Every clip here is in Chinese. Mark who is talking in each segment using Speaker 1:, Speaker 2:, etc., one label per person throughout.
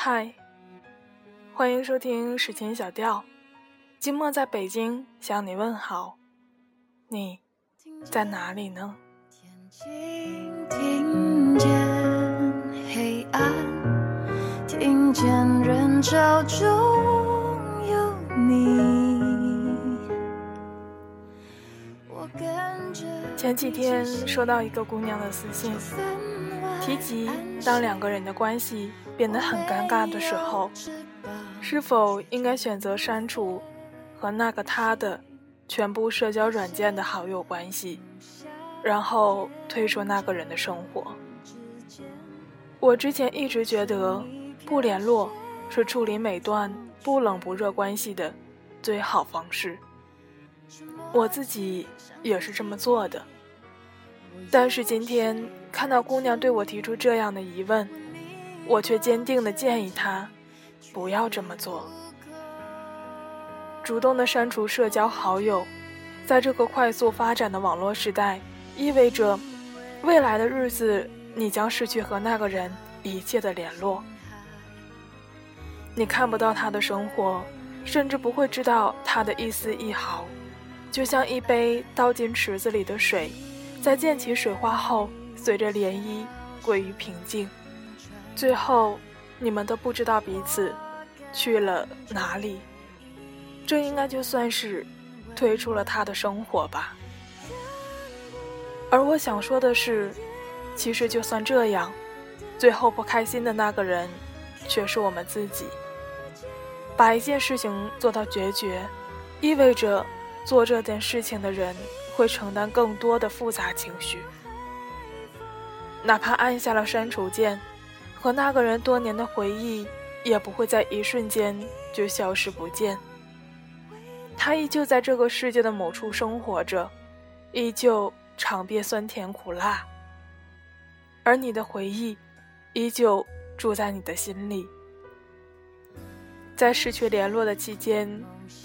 Speaker 1: 嗨，欢迎收听史前小调。今末在北京向你问好，你在哪里呢？听见黑暗，听见人潮中有你。前几天收到一个姑娘的私信，提及当两个人的关系变得很尴尬的时候，是否应该选择删除？和那个他的全部社交软件的好友关系，然后退出那个人的生活。我之前一直觉得不联络是处理每段不冷不热关系的最好方式，我自己也是这么做的。但是今天看到姑娘对我提出这样的疑问，我却坚定地建议她不要这么做。主动的删除社交好友，在这个快速发展的网络时代，意味着未来的日子你将失去和那个人一切的联络。你看不到他的生活，甚至不会知道他的一丝一毫，就像一杯倒进池子里的水，在溅起水花后，随着涟漪归于平静，最后你们都不知道彼此去了哪里。这应该就算是退出了他的生活吧。而我想说的是，其实就算这样，最后不开心的那个人却是我们自己。把一件事情做到决绝，意味着做这件事情的人会承担更多的复杂情绪。哪怕按下了删除键，和那个人多年的回忆也不会在一瞬间就消失不见。他依旧在这个世界的某处生活着，依旧尝遍酸甜苦辣。而你的回忆，依旧住在你的心里。在失去联络的期间，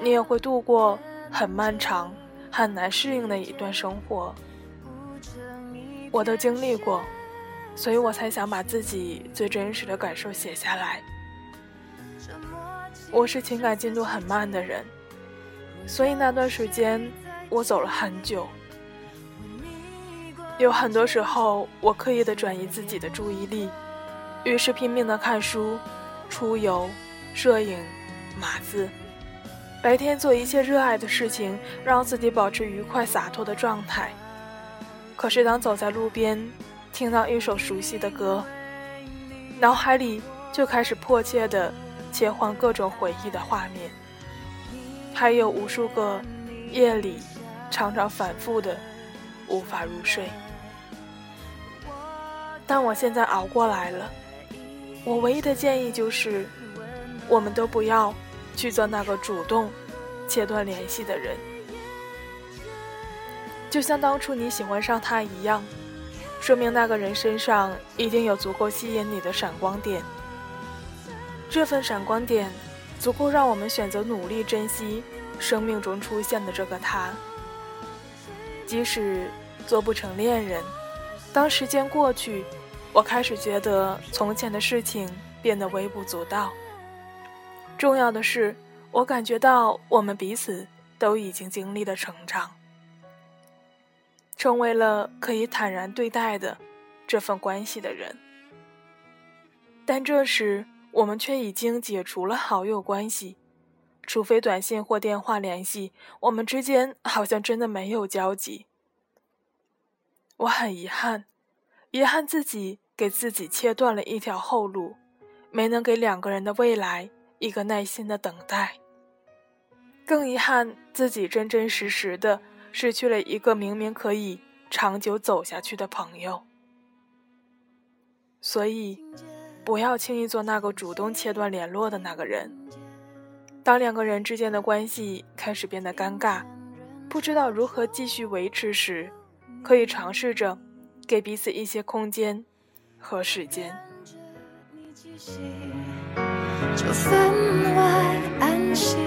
Speaker 1: 你也会度过很漫长、很难适应的一段生活。我都经历过，所以我才想把自己最真实的感受写下来。我是情感进度很慢的人。所以那段时间，我走了很久。有很多时候，我刻意的转移自己的注意力，于是拼命的看书、出游、摄影、码字，白天做一切热爱的事情，让自己保持愉快洒脱的状态。可是当走在路边，听到一首熟悉的歌，脑海里就开始迫切的切换各种回忆的画面。还有无数个夜里，常常反复的无法入睡。但我现在熬过来了。我唯一的建议就是，我们都不要去做那个主动切断联系的人。就像当初你喜欢上他一样，说明那个人身上一定有足够吸引你的闪光点。这份闪光点。足够让我们选择努力珍惜生命中出现的这个他。即使做不成恋人，当时间过去，我开始觉得从前的事情变得微不足道。重要的是，我感觉到我们彼此都已经经历了成长，成为了可以坦然对待的这份关系的人。但这时。我们却已经解除了好友关系，除非短信或电话联系，我们之间好像真的没有交集。我很遗憾，遗憾自己给自己切断了一条后路，没能给两个人的未来一个耐心的等待。更遗憾自己真真实实的失去了一个明明可以长久走下去的朋友。所以。不要轻易做那个主动切断联络的那个人。当两个人之间的关系开始变得尴尬，不知道如何继续维持时，可以尝试着给彼此一些空间和时间。就分外安心，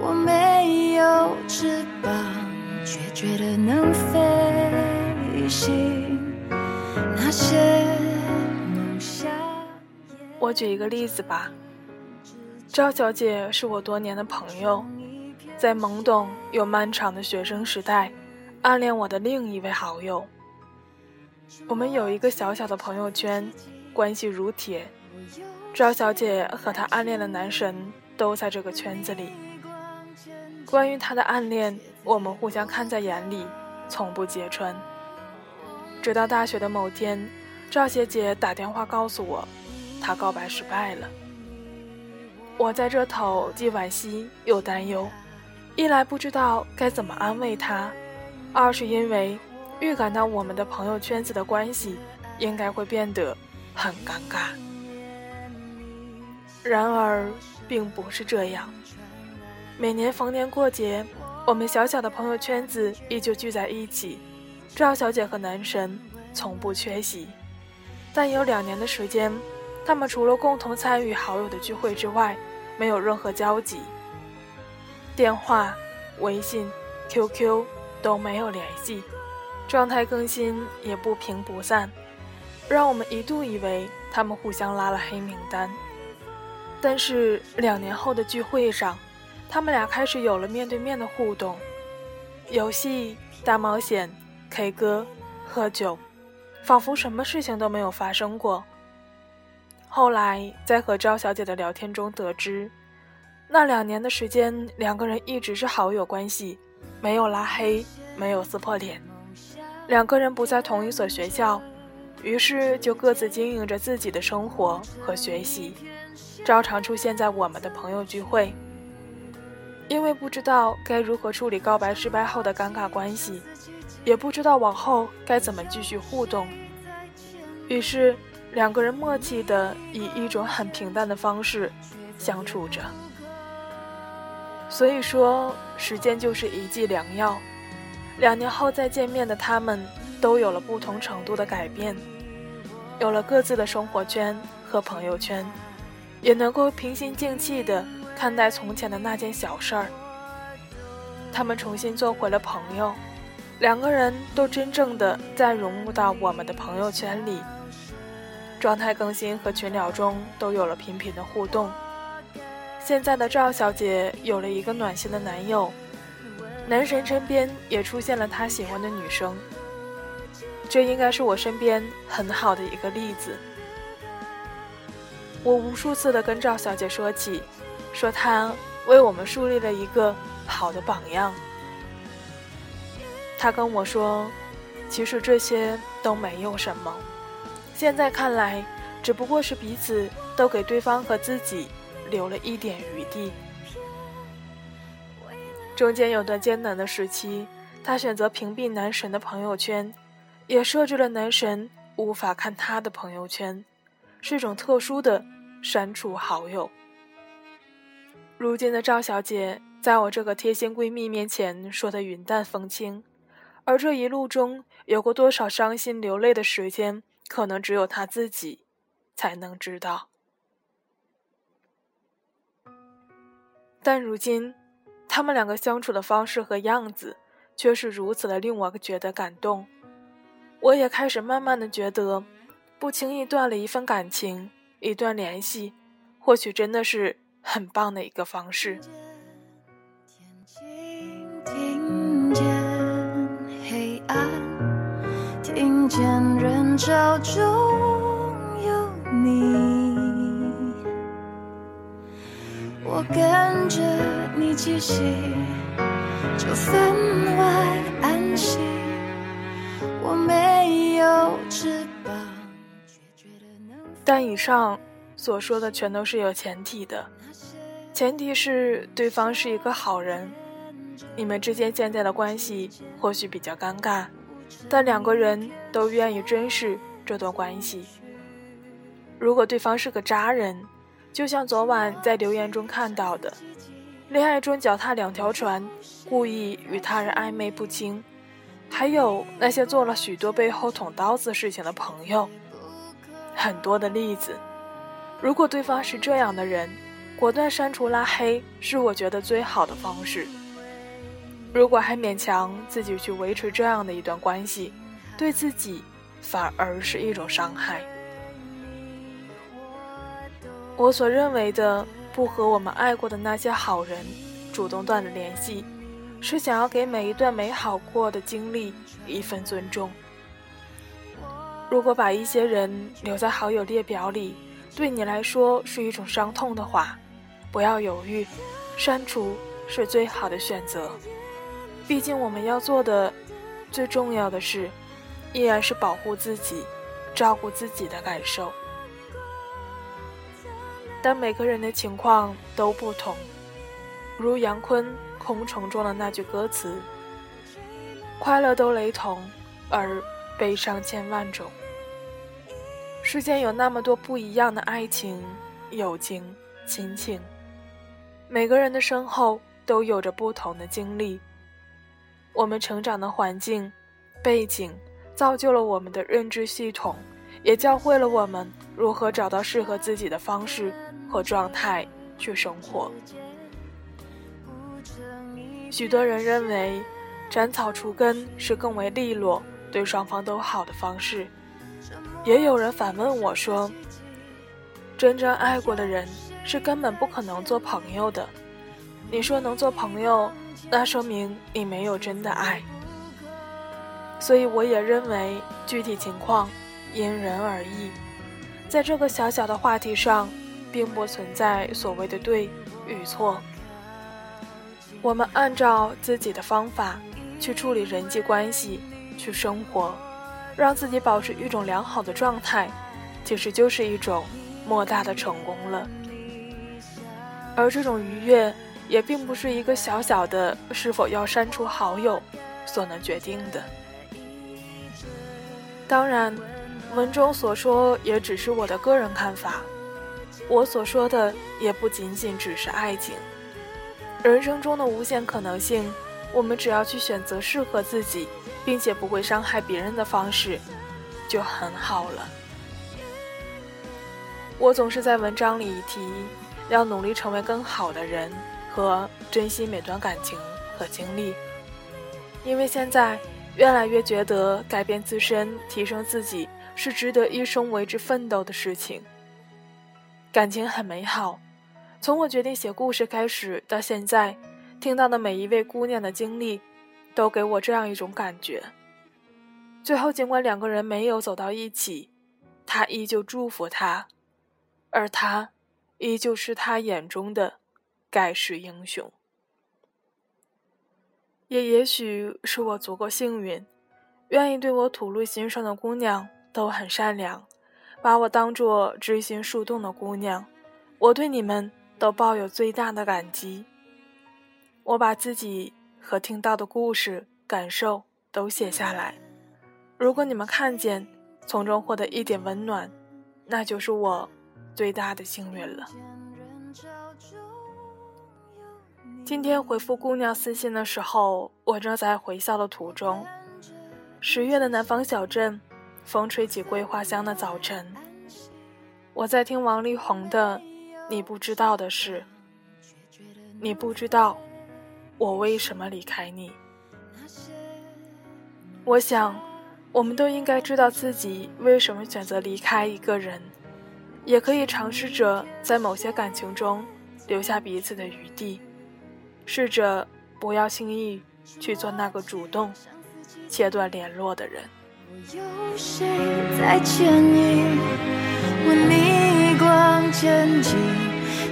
Speaker 1: 我没有翅膀，却觉得能飞行。那些。我举一个例子吧。赵小姐是我多年的朋友，在懵懂又漫长的学生时代，暗恋我的另一位好友。我们有一个小小的朋友圈，关系如铁。赵小姐和她暗恋的男神都在这个圈子里。关于他的暗恋，我们互相看在眼里，从不揭穿。直到大学的某天，赵学姐打电话告诉我，她告白失败了。我在这头既惋惜又担忧，一来不知道该怎么安慰他，二是因为预感到我们的朋友圈子的关系应该会变得很尴尬。然而，并不是这样。每年逢年过节，我们小小的朋友圈子依旧聚在一起，赵小姐和男神从不缺席。但有两年的时间。他们除了共同参与好友的聚会之外，没有任何交集。电话、微信、QQ 都没有联系，状态更新也不平不散，让我们一度以为他们互相拉了黑名单。但是两年后的聚会上，他们俩开始有了面对面的互动，游戏、大冒险、K 歌、喝酒，仿佛什么事情都没有发生过。后来在和赵小姐的聊天中得知，那两年的时间，两个人一直是好友关系，没有拉黑，没有撕破脸。两个人不在同一所学校，于是就各自经营着自己的生活和学习，照常出现在我们的朋友聚会。因为不知道该如何处理告白失败后的尴尬关系，也不知道往后该怎么继续互动，于是。两个人默契的以一种很平淡的方式相处着，所以说时间就是一剂良药。两年后再见面的他们，都有了不同程度的改变，有了各自的生活圈和朋友圈，也能够平心静气的看待从前的那件小事儿。他们重新做回了朋友，两个人都真正的在融入到我们的朋友圈里。状态更新和群聊中都有了频频的互动。现在的赵小姐有了一个暖心的男友，男神身边也出现了他喜欢的女生。这应该是我身边很好的一个例子。我无数次的跟赵小姐说起，说他为我们树立了一个好的榜样。他跟我说，其实这些都没有什么。现在看来，只不过是彼此都给对方和自己留了一点余地。中间有段艰难的时期，他选择屏蔽男神的朋友圈，也设置了男神无法看他的朋友圈，是一种特殊的删除好友。如今的赵小姐，在我这个贴心闺蜜面前说的云淡风轻，而这一路中有过多少伤心流泪的时间？可能只有她自己才能知道，但如今他们两个相处的方式和样子，却是如此的令我觉得感动。我也开始慢慢的觉得，不轻易断了一份感情、一段联系，或许真的是很棒的一个方式。听见人潮中有你，我跟着你气息，就分外安心。我没有翅膀。但以上所说的全都是有前提的，前提是对方是一个好人。你们之间现在的关系或许比较尴尬。但两个人都愿意珍视这段关系。如果对方是个渣人，就像昨晚在留言中看到的，恋爱中脚踏两条船，故意与他人暧昧不清，还有那些做了许多背后捅刀子事情的朋友，很多的例子。如果对方是这样的人，果断删除拉黑是我觉得最好的方式。如果还勉强自己去维持这样的一段关系，对自己反而是一种伤害。我所认为的不和我们爱过的那些好人主动断了联系，是想要给每一段美好过的经历一份尊重。如果把一些人留在好友列表里，对你来说是一种伤痛的话，不要犹豫，删除是最好的选择。毕竟我们要做的最重要的事，依然是保护自己，照顾自己的感受。但每个人的情况都不同，如杨坤《空城》中的那句歌词：“快乐都雷同，而悲伤千万种。”世间有那么多不一样的爱情、友情、亲情，每个人的身后都有着不同的经历。我们成长的环境、背景，造就了我们的认知系统，也教会了我们如何找到适合自己的方式和状态去生活。许多人认为，斩草除根是更为利落、对双方都好的方式。也有人反问我说：“真正爱过的人是根本不可能做朋友的。你说能做朋友，那说明你没有真的爱。”所以我也认为具体情况因人而异，在这个小小的话题上，并不存在所谓的对与错。我们按照自己的方法去处理人际关系，去生活。让自己保持一种良好的状态，其实就是一种莫大的成功了。而这种愉悦，也并不是一个小小的是否要删除好友所能决定的。当然，文中所说也只是我的个人看法，我所说的也不仅仅只是爱情。人生中的无限可能性，我们只要去选择适合自己。并且不会伤害别人的方式，就很好了。我总是在文章里提，要努力成为更好的人和珍惜每段感情和经历，因为现在越来越觉得改变自身、提升自己是值得一生为之奋斗的事情。感情很美好，从我决定写故事开始到现在，听到的每一位姑娘的经历。都给我这样一种感觉。最后，尽管两个人没有走到一起，他依旧祝福他，而他，依旧是他眼中的盖世英雄。也也许是我足够幸运，愿意对我吐露心声的姑娘都很善良，把我当做知心树洞的姑娘。我对你们都抱有最大的感激。我把自己。和听到的故事、感受都写下来。如果你们看见，从中获得一点温暖，那就是我最大的幸运了。今天回复姑娘私信的时候，我正在回校的途中。十月的南方小镇，风吹起桂花香的早晨，我在听王力宏的《你不知道的事》，你不知道。我为什么离开你？我想，我们都应该知道自己为什么选择离开一个人，也可以尝试着在某些感情中留下彼此的余地，试着不要轻易去做那个主动切断联络的人。有谁在牵引，我逆光前进，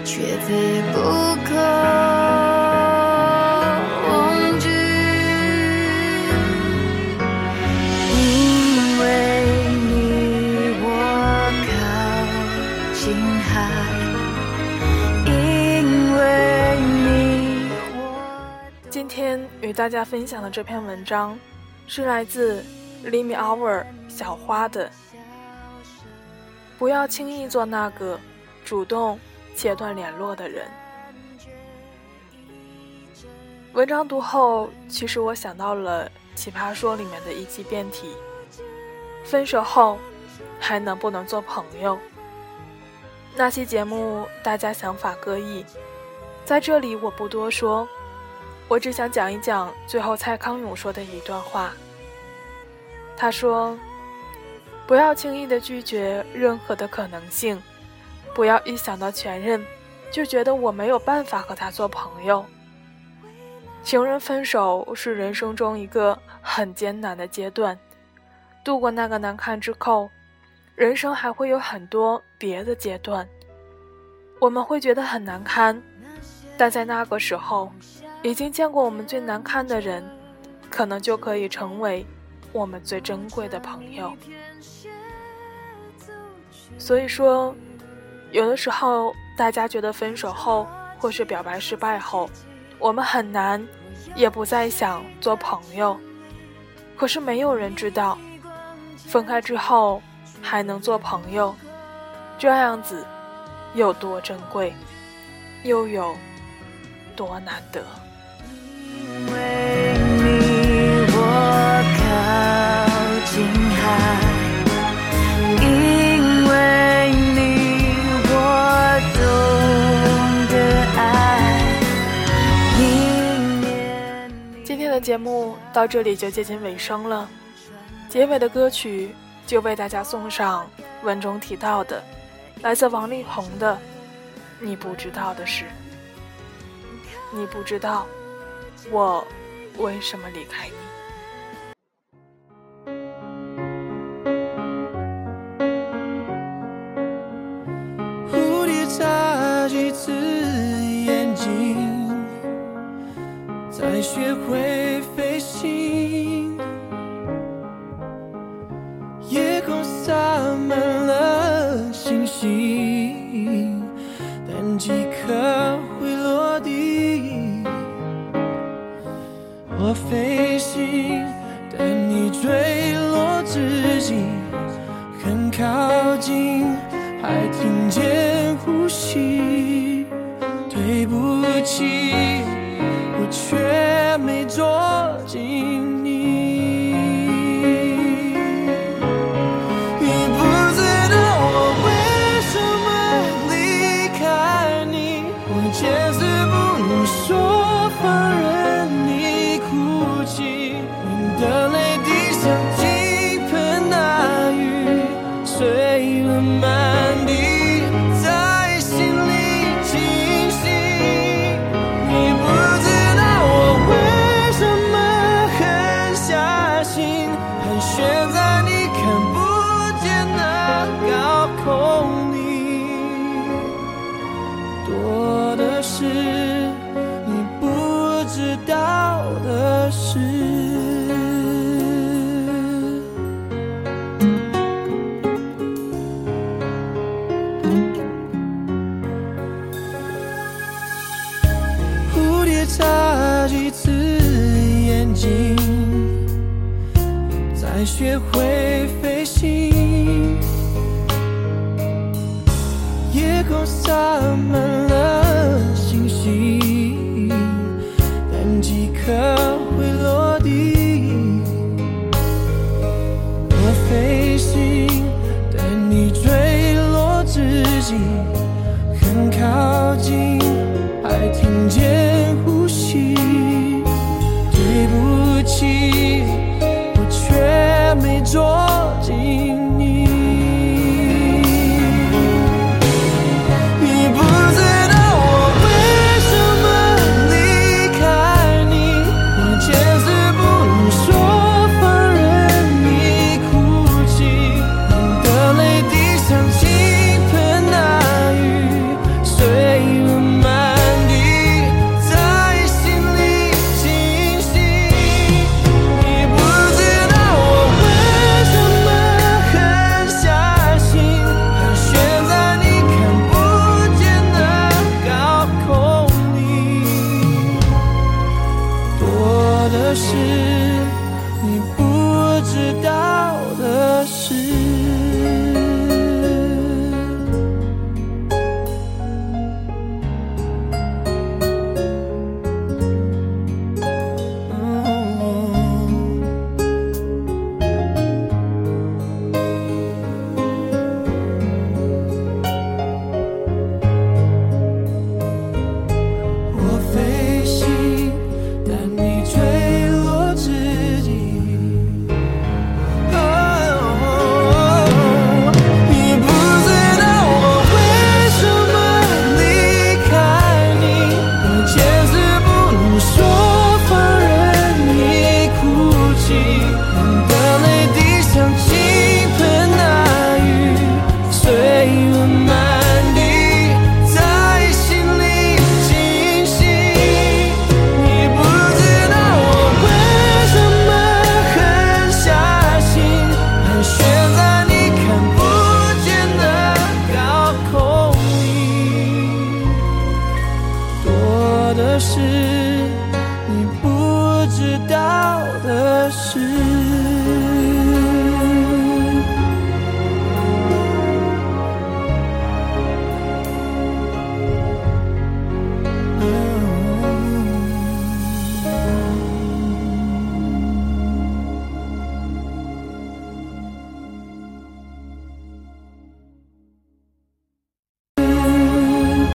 Speaker 1: 却非不可。大家分享的这篇文章，是来自 Limi Hour 小花的。不要轻易做那个主动切断联络的人。文章读后，其实我想到了《奇葩说》里面的一期辩题：分手后还能不能做朋友？那期节目大家想法各异，在这里我不多说。我只想讲一讲最后蔡康永说的一段话。他说：“不要轻易的拒绝任何的可能性，
Speaker 2: 不要一想到前任，就觉得我没有办法和他做朋友。情人分手是人生中一个很艰难的阶段，度过那个难堪之后，人生还会有很多别的阶段。我们会觉得很难堪，但在那个时候，已经见过我们最难堪的人，可能就可以成为我们最珍贵的朋友。所以说。有的时候，大家觉得分手后或是表白失败后，我们很难，也不再想做朋友。可是没有人知道，分开之后还能做朋友，这样子有多珍贵，又有多难得。因为你，我靠近海。节目到这里就接近尾声了，结尾的歌曲就为大家送上文中提到的，来自王力宏的《你不知道的事》，你不知道我为什么离开你？蝴蝶眨几次眼睛才学会我却没做